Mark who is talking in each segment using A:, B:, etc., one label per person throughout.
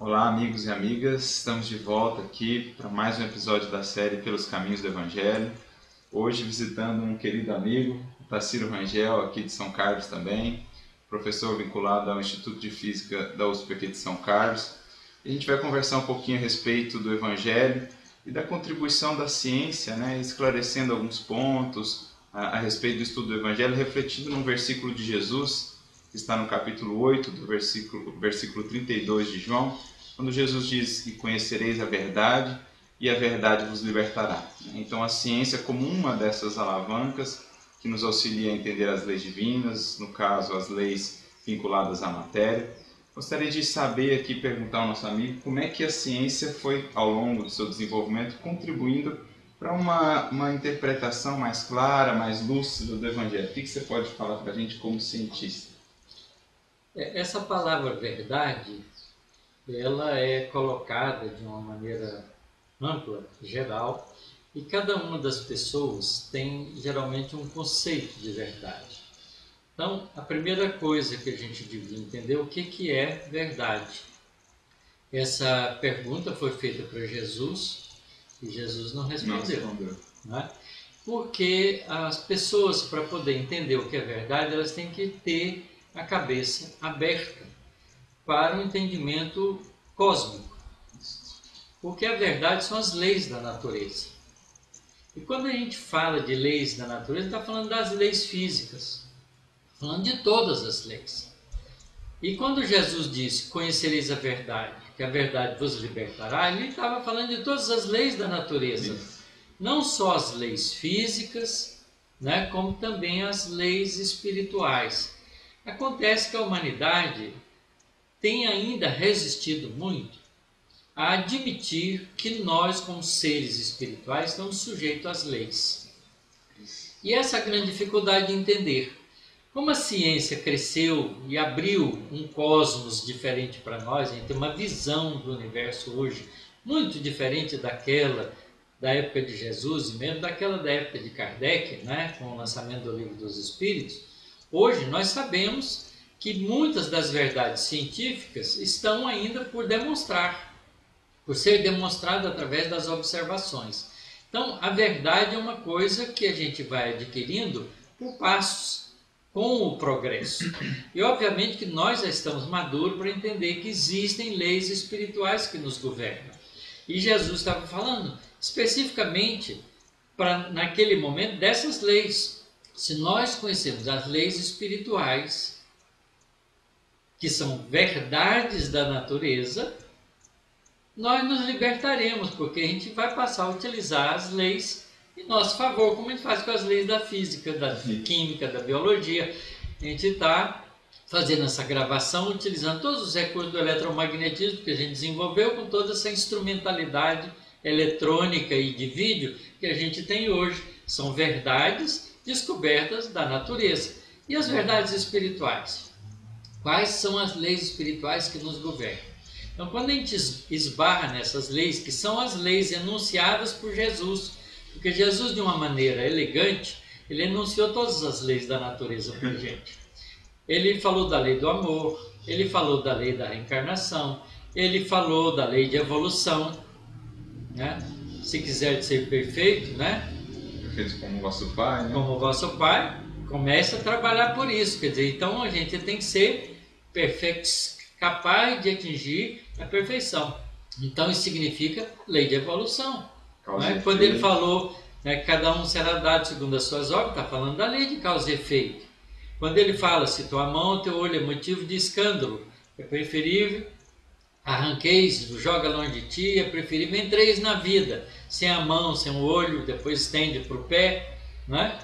A: Olá, amigos e amigas, estamos de volta aqui para mais um episódio da série Pelos Caminhos do Evangelho. Hoje visitando um querido amigo, Taciro Rangel, aqui de São Carlos também, professor vinculado ao Instituto de Física da USP aqui de São Carlos. E a gente vai conversar um pouquinho a respeito do Evangelho e da contribuição da ciência, né, esclarecendo alguns pontos a, a respeito do estudo do Evangelho, refletindo num versículo de Jesus está no capítulo 8, do versículo, versículo 32 de João, quando Jesus diz que conhecereis a verdade e a verdade vos libertará. Então, a ciência, como uma dessas alavancas que nos auxilia a entender as leis divinas, no caso, as leis vinculadas à matéria. Gostaria de saber aqui, perguntar ao nosso amigo, como é que a ciência foi, ao longo do seu desenvolvimento, contribuindo para uma, uma interpretação mais clara, mais lúcida do Evangelho. O que, você pode falar para a gente como cientista?
B: É, essa palavra verdade, ela é colocada de uma maneira ampla, geral, e cada uma das pessoas tem geralmente um conceito de verdade. Então, a primeira coisa que a gente devia entender é o que, que é verdade. Essa pergunta foi feita para Jesus e Jesus não respondeu. Não respondeu. Né? Porque as pessoas, para poder entender o que é verdade, elas têm que ter a cabeça aberta para o entendimento cósmico. Porque a verdade são as leis da natureza. E quando a gente fala de leis da natureza, está falando das leis físicas, falando de todas as leis. E quando Jesus disse: Conhecereis a verdade, que a verdade vos libertará, ele estava falando de todas as leis da natureza, não só as leis físicas, né, como também as leis espirituais. Acontece que a humanidade tem ainda resistido muito a admitir que nós, como seres espirituais, estamos sujeitos às leis. E essa é grande dificuldade de entender. Como a ciência cresceu e abriu um cosmos diferente para nós, a gente tem uma visão do universo hoje muito diferente daquela da época de Jesus e mesmo daquela da época de Kardec, né, com o lançamento do Livro dos Espíritos, Hoje nós sabemos que muitas das verdades científicas estão ainda por demonstrar, por ser demonstrado através das observações. Então, a verdade é uma coisa que a gente vai adquirindo por passos, com o progresso. E obviamente que nós já estamos maduros para entender que existem leis espirituais que nos governam. E Jesus estava falando especificamente para naquele momento dessas leis, se nós conhecemos as leis espirituais, que são verdades da natureza, nós nos libertaremos, porque a gente vai passar a utilizar as leis em nosso favor, como a gente faz com as leis da física, da química, da biologia. A gente está fazendo essa gravação utilizando todos os recursos do eletromagnetismo que a gente desenvolveu, com toda essa instrumentalidade eletrônica e de vídeo que a gente tem hoje. São verdades descobertas da natureza. E as verdades espirituais? Quais são as leis espirituais que nos governam? Então, quando a gente esbarra nessas leis, que são as leis enunciadas por Jesus, porque Jesus, de uma maneira elegante, ele enunciou todas as leis da natureza para a gente. Ele falou da lei do amor, ele falou da lei da reencarnação, ele falou da lei de evolução, né? Se quiser ser perfeito, né?
A: Perfeitos como vosso Pai. Né?
B: Como vosso Pai, comece a trabalhar por isso. Quer dizer, então a gente tem que ser perfeito, capaz de atingir a perfeição. Então isso significa lei de evolução. Né? Quando ele falou né, que cada um será dado segundo as suas obras, está falando da lei de causa e efeito. Quando ele fala, se tua mão, teu olho é motivo de escândalo, é preferível arranqueis, joga longe de ti, é preferível entreis na vida, sem a mão, sem o olho, depois estende para o pé, né?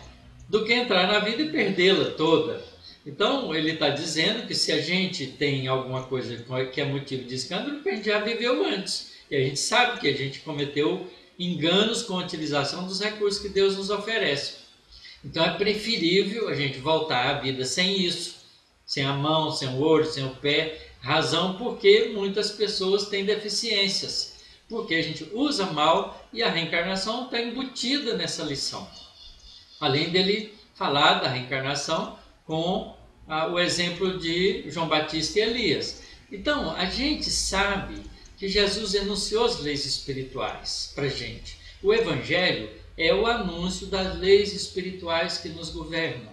B: do que entrar na vida e perdê-la toda. Então, ele está dizendo que se a gente tem alguma coisa que é motivo de escândalo, a gente já viveu antes. E a gente sabe que a gente cometeu enganos com a utilização dos recursos que Deus nos oferece. Então, é preferível a gente voltar à vida sem isso, sem a mão, sem o olho, sem o pé, Razão porque muitas pessoas têm deficiências, porque a gente usa mal e a reencarnação está embutida nessa lição. Além dele falar da reencarnação com ah, o exemplo de João Batista e Elias. Então, a gente sabe que Jesus enunciou as leis espirituais para gente. O Evangelho é o anúncio das leis espirituais que nos governam.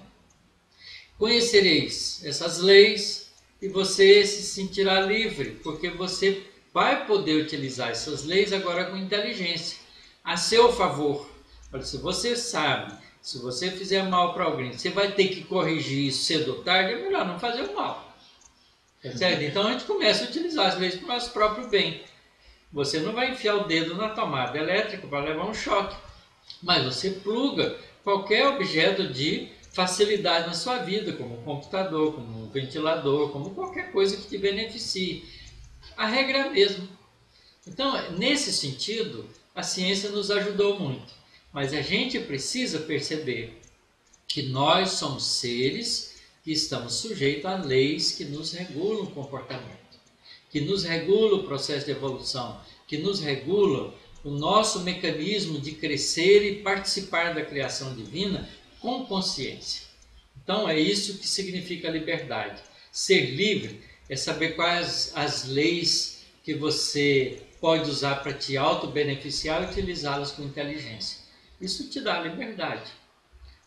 B: Conhecereis essas leis e você se sentirá livre, porque você vai poder utilizar essas leis agora com inteligência, a seu favor. Olha, se você sabe, se você fizer mal para alguém, você vai ter que corrigir isso cedo ou tarde, é melhor não fazer o mal. Tá certo? Então a gente começa a utilizar as leis para o nosso próprio bem. Você não vai enfiar o dedo na tomada elétrica para levar um choque, mas você pluga qualquer objeto de facilidade na sua vida, como um computador, como um ventilador, como qualquer coisa que te beneficie. A regra é a mesma. Então, nesse sentido, a ciência nos ajudou muito, mas a gente precisa perceber que nós somos seres que estamos sujeitos a leis que nos regulam o comportamento que nos regula o processo de evolução, que nos regula o nosso mecanismo de crescer e participar da criação divina com consciência. Então é isso que significa liberdade. Ser livre é saber quais as leis que você pode usar para te auto-beneficiar e utilizá-las com inteligência. Isso te dá liberdade.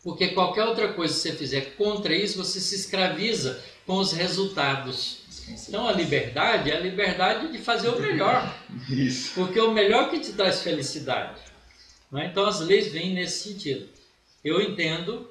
B: Porque qualquer outra coisa que você fizer contra isso, você se escraviza com os resultados então a liberdade é a liberdade de fazer o melhor. Isso. Porque o melhor que te traz felicidade. É? Então as leis vêm nesse sentido. Eu entendo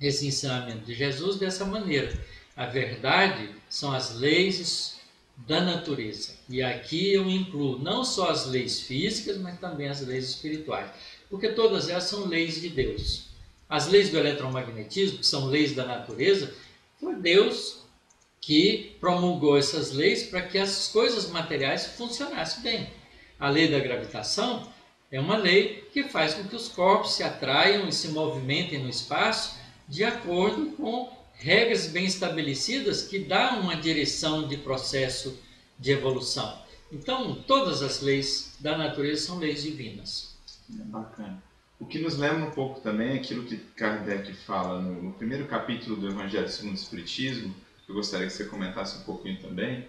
B: esse ensinamento de Jesus dessa maneira. A verdade são as leis da natureza. E aqui eu incluo não só as leis físicas, mas também as leis espirituais. Porque todas elas são leis de Deus. As leis do eletromagnetismo, que são leis da natureza, foi Deus que promulgou essas leis para que as coisas materiais funcionassem bem. A lei da gravitação é uma lei que faz com que os corpos se atraiam e se movimentem no espaço de acordo com regras bem estabelecidas que dão uma direção de processo de evolução. Então, todas as leis da natureza são leis divinas.
A: É bacana. O que nos lembra um pouco também é aquilo que Kardec fala no, primeiro capítulo do Evangelho segundo o Espiritismo, eu gostaria que você comentasse um pouquinho também.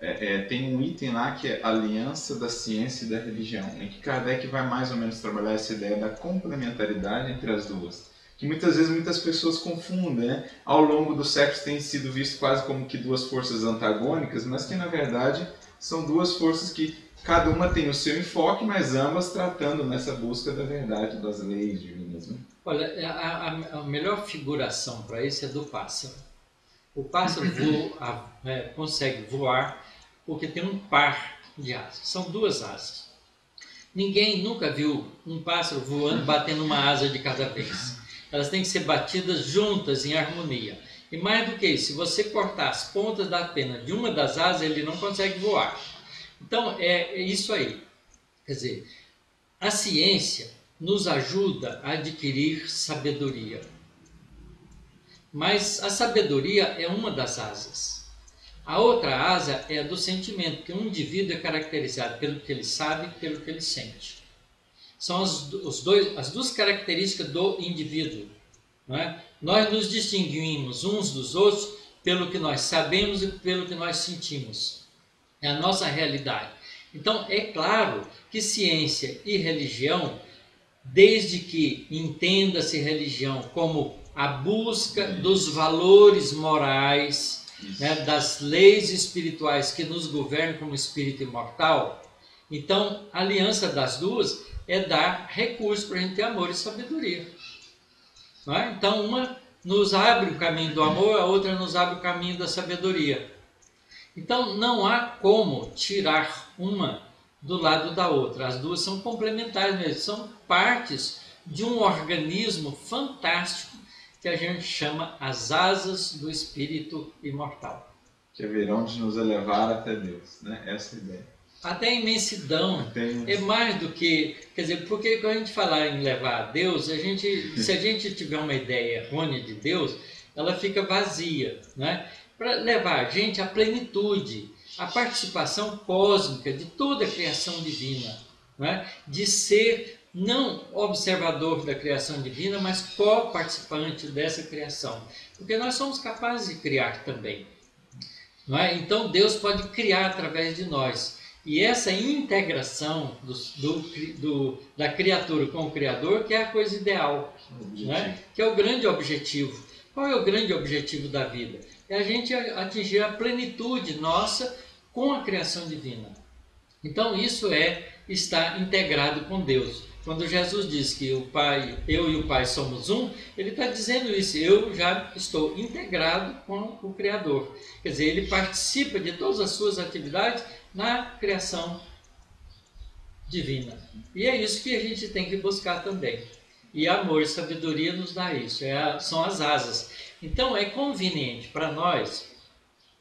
A: É, é, tem um item lá que é Aliança da Ciência e da Religião, em que Kardec vai mais ou menos trabalhar essa ideia da complementaridade entre as duas, que muitas vezes muitas pessoas confundem. Né? Ao longo dos séculos tem sido visto quase como que duas forças antagônicas, mas que na verdade são duas forças que cada uma tem o seu enfoque, mas ambas tratando nessa busca da verdade das leis divinas. Né?
B: Olha, a, a, a melhor figuração para isso é do pássaro. O pássaro voa, é, consegue voar porque tem um par de asas. São duas asas. Ninguém nunca viu um pássaro voando batendo uma asa de cada vez. Elas têm que ser batidas juntas em harmonia. E mais do que isso, se você cortar as pontas da pena de uma das asas, ele não consegue voar. Então é, é isso aí. Quer dizer, a ciência nos ajuda a adquirir sabedoria. Mas a sabedoria é uma das asas. A outra asa é a do sentimento, que um indivíduo é caracterizado pelo que ele sabe e pelo que ele sente. São as, os dois, as duas características do indivíduo. É? Nós nos distinguimos uns dos outros pelo que nós sabemos e pelo que nós sentimos. É a nossa realidade. Então, é claro que ciência e religião, desde que entenda-se religião como a busca dos valores morais, né, das leis espirituais que nos governam como espírito imortal. Então, a aliança das duas é dar recursos para a gente ter amor e sabedoria. É? Então, uma nos abre o caminho do amor, a outra nos abre o caminho da sabedoria. Então, não há como tirar uma do lado da outra. As duas são complementares mesmo, são partes de um organismo fantástico que a gente chama as asas do espírito imortal.
A: Que haverão de nos elevar até Deus, né? Essa é a ideia.
B: Até a imensidão Até é mais do que, quer dizer, porque quando a gente falar em levar a Deus, a gente, se a gente tiver uma ideia errônea de Deus, ela fica vazia, né? Para levar a gente à plenitude, à participação cósmica de toda a criação divina, né? de ser não observador da criação divina, mas co-participante dessa criação. Porque nós somos capazes de criar também. É? Então Deus pode criar através de nós. E essa integração do, do, do, da criatura com o Criador que é a coisa ideal, né? que é o grande objetivo. Qual é o grande objetivo da vida? É a gente atingir a plenitude nossa com a criação divina. Então isso é estar integrado com Deus. Quando Jesus diz que o Pai, eu e o Pai somos um, ele está dizendo isso. Eu já estou integrado com o Criador. Quer dizer, ele participa de todas as suas atividades na criação divina. E é isso que a gente tem que buscar também. E amor e sabedoria nos dá isso, é a, são as asas. Então é conveniente para nós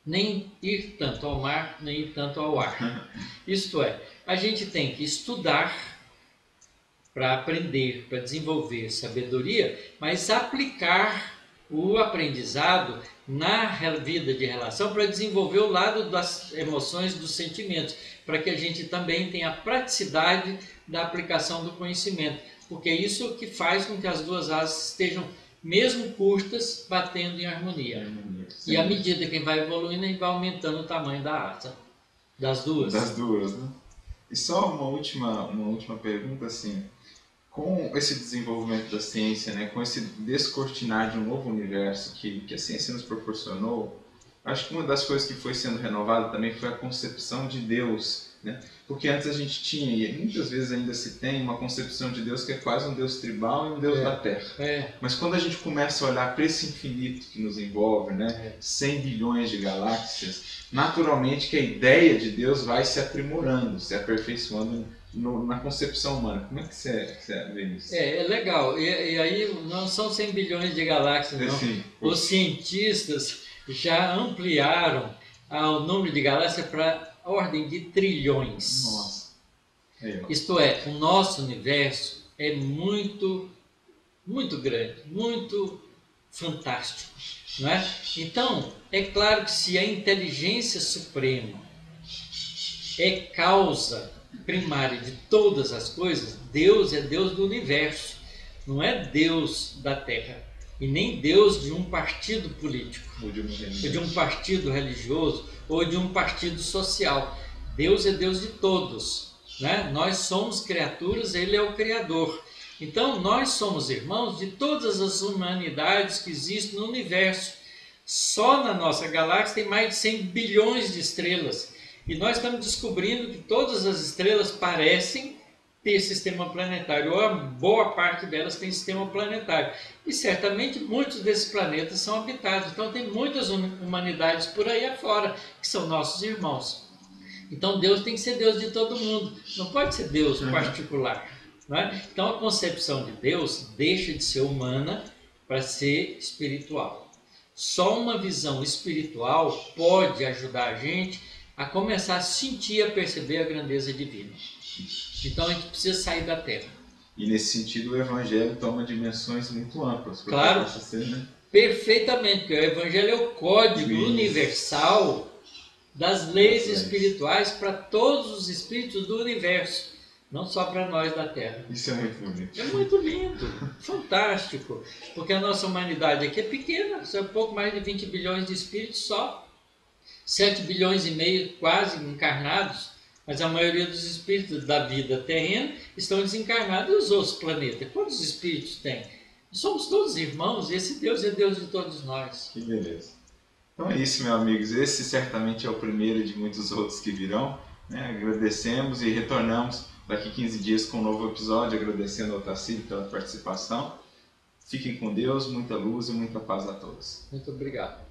B: nem ir tanto ao mar, nem ir tanto ao ar. Isto é, a gente tem que estudar para aprender, para desenvolver sabedoria, mas aplicar o aprendizado na vida de relação para desenvolver o lado das emoções, dos sentimentos, para que a gente também tenha a praticidade da aplicação do conhecimento, porque é isso que faz com que as duas asas estejam mesmo curtas, batendo em harmonia. harmonia e à medida que vai evoluindo, gente vai aumentando o tamanho da asa das duas.
A: Das duas, né? E só uma última, uma última pergunta assim, com esse desenvolvimento da ciência, né, com esse descortinar de um novo universo que, que a ciência nos proporcionou, acho que uma das coisas que foi sendo renovada também foi a concepção de Deus. Né? Porque antes a gente tinha, e muitas vezes ainda se tem, uma concepção de Deus que é quase um Deus tribal e um Deus
B: é,
A: da terra.
B: É.
A: Mas quando a gente começa a olhar para esse infinito que nos envolve, né? É. 100 bilhões de galáxias, naturalmente que a ideia de Deus vai se aprimorando, se aperfeiçoando no, na concepção humana. Como é que você, você vê isso?
B: É, é legal. E, e, aí não são 100 bilhões de galáxias, não. Sim. Os cientistas já ampliaram o número de galáxias para ordem de trilhões.
A: Nossa. É.
B: Isto é, o nosso universo é muito, muito grande, muito fantástico. Não é? Então, é claro que se a inteligência suprema é causa primária de todas as coisas, Deus é Deus do universo, não é Deus da terra. E nem Deus de um partido político,
A: ou de um,
B: ou de um partido religioso, ou de um partido social. Deus é Deus de todos. Né? Nós somos criaturas, Ele é o Criador. Então, nós somos irmãos de todas as humanidades que existem no universo. Só na nossa galáxia tem mais de 100 bilhões de estrelas. E nós estamos descobrindo que todas as estrelas parecem ter sistema planetário, ou a boa parte delas tem sistema planetário. E certamente muitos desses planetas são habitados. Então tem muitas humanidades por aí afora, que são nossos irmãos. Então Deus tem que ser Deus de todo mundo, não pode ser Deus uhum. particular. É? Então a concepção de Deus deixa de ser humana para ser espiritual. Só uma visão espiritual pode ajudar a gente a começar a sentir, a perceber a grandeza divina. Então a gente precisa sair da terra.
A: E nesse sentido o evangelho toma dimensões muito amplas.
B: Claro, ser, né? perfeitamente, porque o evangelho é o código Isso. universal das leis espirituais para todos os espíritos do universo, não só para nós da Terra.
A: Isso é muito bonito.
B: É muito lindo, fantástico, porque a nossa humanidade aqui é pequena, são pouco mais de 20 bilhões de espíritos só. 7 bilhões e meio quase encarnados, mas a maioria dos espíritos da vida terrena estão desencarnados e os outros planetas. Quantos espíritos tem? Somos todos irmãos e esse Deus é Deus de todos nós.
A: Que beleza. Então é isso, meus amigos. Esse certamente é o primeiro de muitos outros que virão. Né? Agradecemos e retornamos daqui 15 dias com um novo episódio, agradecendo ao Tarcísio pela participação. Fiquem com Deus, muita luz e muita paz a todos.
B: Muito obrigado.